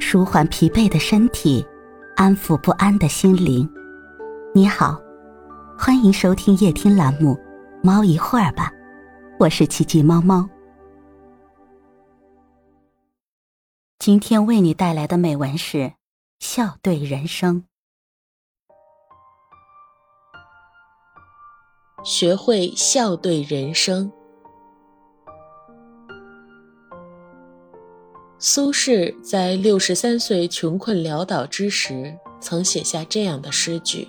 舒缓疲惫的身体，安抚不安的心灵。你好，欢迎收听夜听栏目《猫一会儿吧》，我是奇迹猫猫。今天为你带来的美文是《笑对人生》，学会笑对人生。苏轼在六十三岁穷困潦倒之时，曾写下这样的诗句：“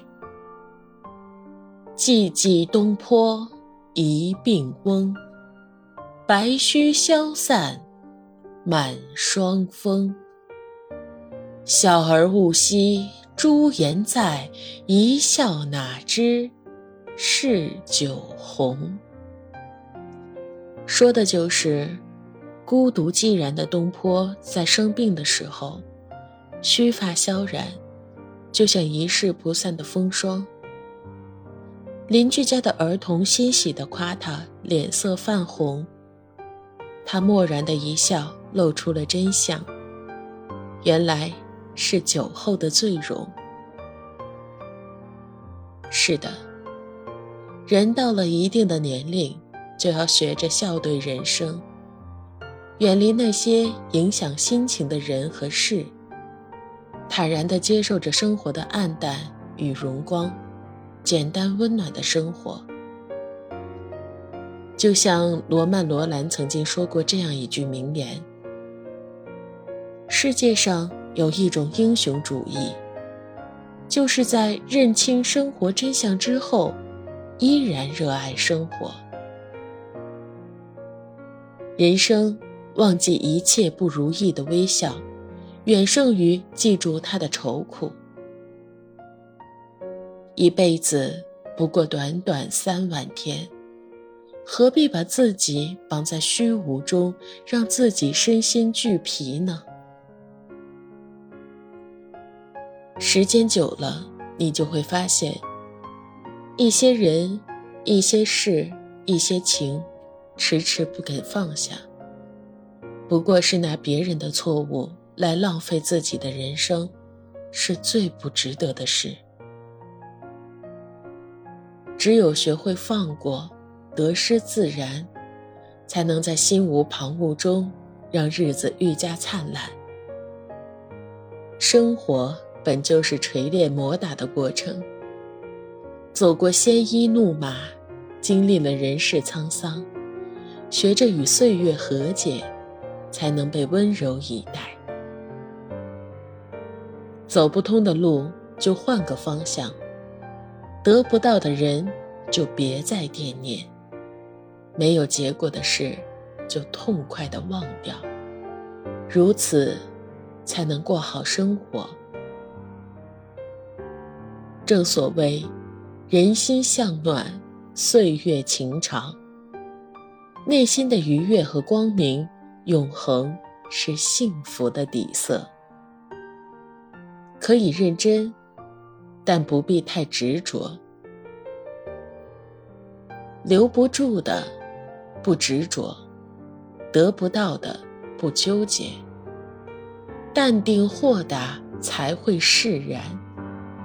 寂寂东坡一病翁，白须消散满霜风。小儿勿惜朱颜在，一笑哪知是酒红。”说的就是。孤独寂然的东坡，在生病的时候，须发萧然，就像一世不散的风霜。邻居家的儿童欣喜地夸他脸色泛红，他漠然的一笑，露出了真相，原来是酒后的醉容。是的，人到了一定的年龄，就要学着笑对人生。远离那些影响心情的人和事，坦然地接受着生活的暗淡与荣光，简单温暖的生活。就像罗曼·罗兰曾经说过这样一句名言：“世界上有一种英雄主义，就是在认清生活真相之后，依然热爱生活。人生。”忘记一切不如意的微笑，远胜于记住他的愁苦。一辈子不过短短三万天，何必把自己绑在虚无中，让自己身心俱疲呢？时间久了，你就会发现，一些人、一些事、一些情，迟迟不肯放下。不过是拿别人的错误来浪费自己的人生，是最不值得的事。只有学会放过，得失自然，才能在心无旁骛中让日子愈加灿烂。生活本就是锤炼磨打的过程，走过鲜衣怒马，经历了人世沧桑，学着与岁月和解。才能被温柔以待。走不通的路就换个方向，得不到的人就别再惦念，没有结果的事就痛快的忘掉，如此才能过好生活。正所谓，人心向暖，岁月情长。内心的愉悦和光明。永恒是幸福的底色，可以认真，但不必太执着。留不住的，不执着；得不到的，不纠结。淡定豁达才会释然，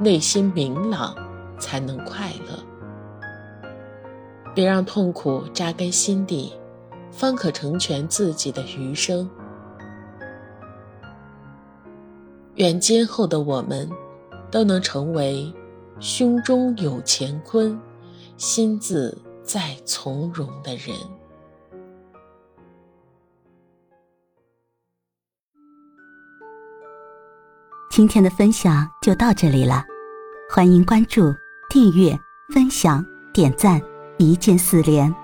内心明朗才能快乐。别让痛苦扎根心底。方可成全自己的余生。愿今后的我们，都能成为胸中有乾坤、心自在从容的人。今天的分享就到这里了，欢迎关注、订阅、分享、点赞，一键四连。